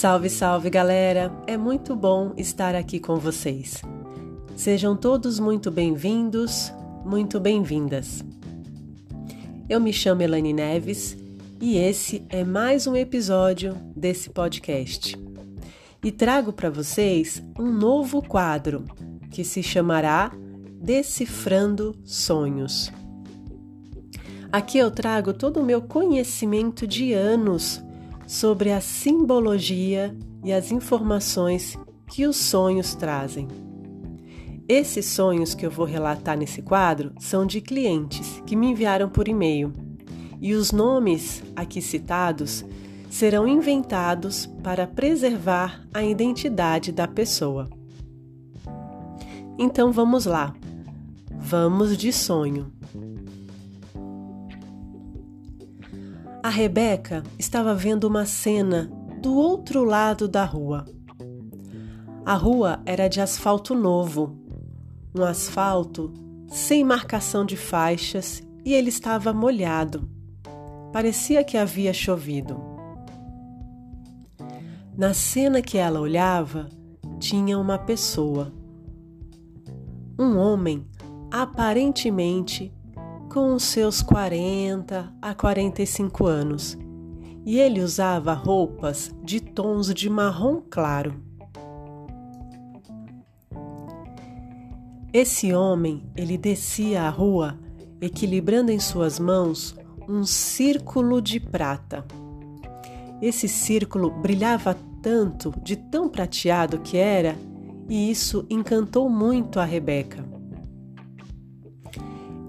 Salve, salve galera! É muito bom estar aqui com vocês. Sejam todos muito bem-vindos, muito bem-vindas. Eu me chamo Elane Neves e esse é mais um episódio desse podcast. E trago para vocês um novo quadro que se chamará Decifrando Sonhos. Aqui eu trago todo o meu conhecimento de anos sobre a simbologia e as informações que os sonhos trazem. Esses sonhos que eu vou relatar nesse quadro são de clientes que me enviaram por e-mail, e os nomes aqui citados serão inventados para preservar a identidade da pessoa. Então vamos lá. Vamos de sonho. A Rebeca estava vendo uma cena do outro lado da rua. A rua era de asfalto novo, um asfalto sem marcação de faixas e ele estava molhado. Parecia que havia chovido. Na cena que ela olhava, tinha uma pessoa. Um homem aparentemente com os seus 40 a 45 anos, e ele usava roupas de tons de marrom claro. Esse homem, ele descia a rua equilibrando em suas mãos um círculo de prata. Esse círculo brilhava tanto, de tão prateado que era, e isso encantou muito a Rebeca.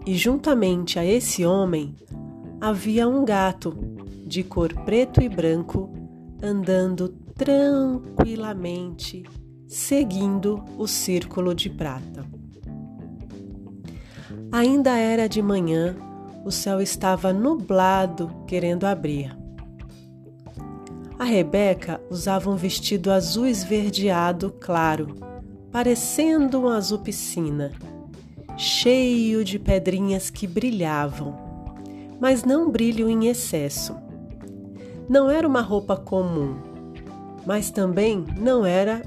E juntamente a esse homem havia um gato de cor preto e branco andando tranquilamente, seguindo o círculo de prata. Ainda era de manhã, o céu estava nublado, querendo abrir. A Rebeca usava um vestido azul esverdeado claro, parecendo um azul piscina cheio de pedrinhas que brilhavam, mas não brilho em excesso. Não era uma roupa comum, mas também não era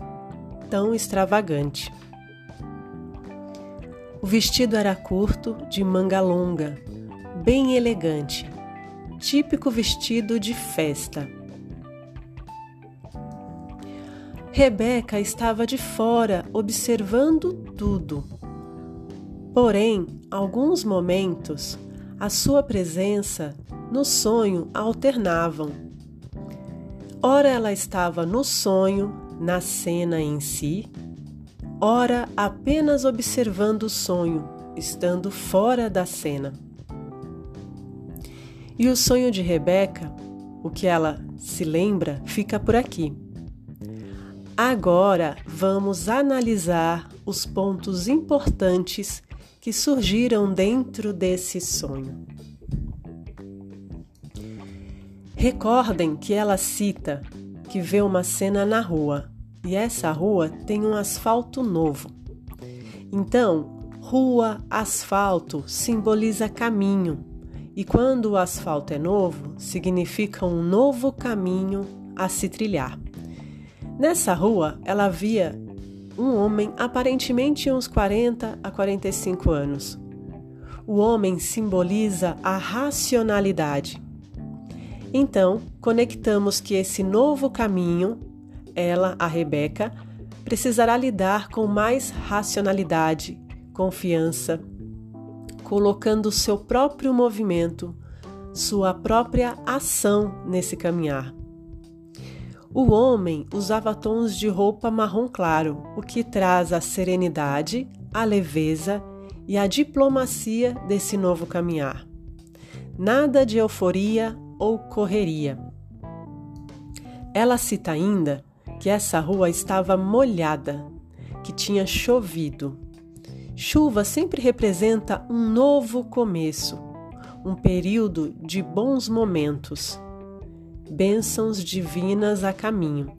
tão extravagante. O vestido era curto, de manga longa, bem elegante, típico vestido de festa. Rebeca estava de fora, observando tudo. Porém, alguns momentos, a sua presença no sonho alternavam. Ora ela estava no sonho, na cena em si, ora apenas observando o sonho, estando fora da cena. E o sonho de Rebeca, o que ela se lembra, fica por aqui. Agora vamos analisar os pontos importantes que surgiram dentro desse sonho. Recordem que ela cita que vê uma cena na rua e essa rua tem um asfalto novo. Então, rua, asfalto simboliza caminho, e quando o asfalto é novo, significa um novo caminho a se trilhar. Nessa rua, ela via um homem aparentemente uns 40 a 45 anos. O homem simboliza a racionalidade. Então, conectamos que esse novo caminho, ela, a Rebeca, precisará lidar com mais racionalidade, confiança, colocando seu próprio movimento, sua própria ação nesse caminhar. O homem usava tons de roupa marrom claro, o que traz a serenidade, a leveza e a diplomacia desse novo caminhar. Nada de euforia ou correria. Ela cita ainda que essa rua estava molhada, que tinha chovido. Chuva sempre representa um novo começo, um período de bons momentos bênçãos divinas a caminho.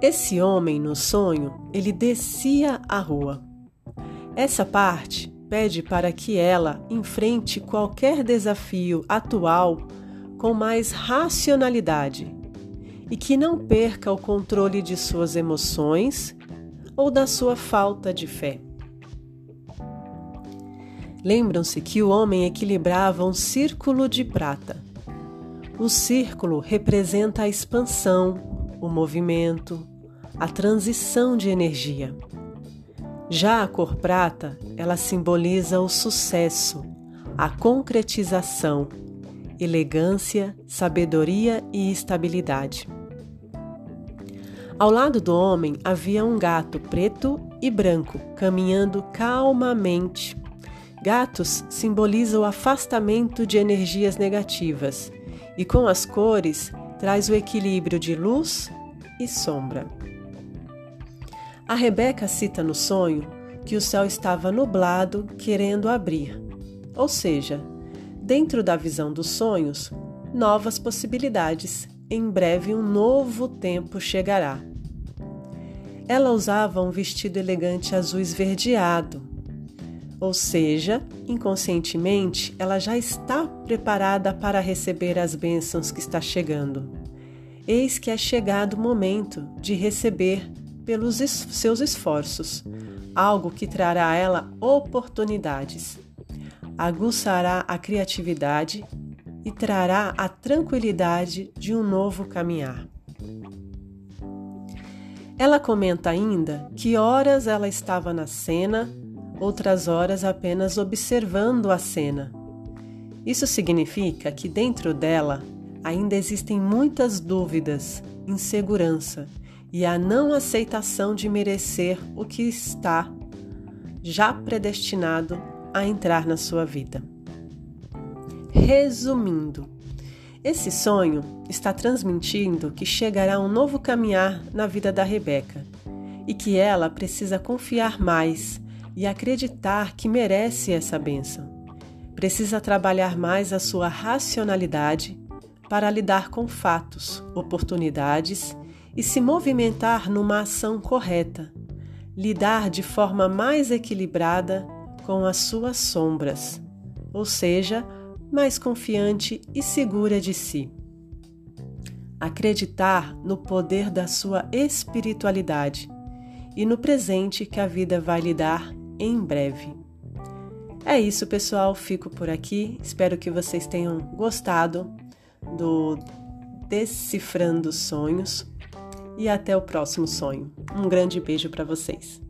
Esse homem no sonho, ele descia a rua. Essa parte pede para que ela enfrente qualquer desafio atual com mais racionalidade, e que não perca o controle de suas emoções ou da sua falta de fé. Lembram-se que o homem equilibrava um círculo de prata. O círculo representa a expansão, o movimento, a transição de energia. Já a cor prata, ela simboliza o sucesso, a concretização, elegância, sabedoria e estabilidade. Ao lado do homem havia um gato preto e branco caminhando calmamente. Gatos simbolizam o afastamento de energias negativas e com as cores traz o equilíbrio de luz e sombra. A Rebeca cita no sonho que o céu estava nublado, querendo abrir. Ou seja, dentro da visão dos sonhos, novas possibilidades em breve um novo tempo chegará. Ela usava um vestido elegante azul esverdeado, ou seja, inconscientemente ela já está preparada para receber as bênçãos que está chegando. Eis que é chegado o momento de receber pelos seus esforços, algo que trará a ela oportunidades, aguçará a criatividade e trará a tranquilidade de um novo caminhar. Ela comenta ainda que horas ela estava na cena, outras horas apenas observando a cena. Isso significa que dentro dela ainda existem muitas dúvidas, insegurança e a não aceitação de merecer o que está já predestinado a entrar na sua vida. Resumindo, esse sonho está transmitindo que chegará um novo caminhar na vida da Rebeca e que ela precisa confiar mais e acreditar que merece essa bênção. Precisa trabalhar mais a sua racionalidade para lidar com fatos, oportunidades e se movimentar numa ação correta, lidar de forma mais equilibrada com as suas sombras, ou seja, mais confiante e segura de si. Acreditar no poder da sua espiritualidade e no presente que a vida vai lhe dar em breve. É isso, pessoal. Fico por aqui. Espero que vocês tenham gostado do Decifrando Sonhos e até o próximo sonho. Um grande beijo para vocês.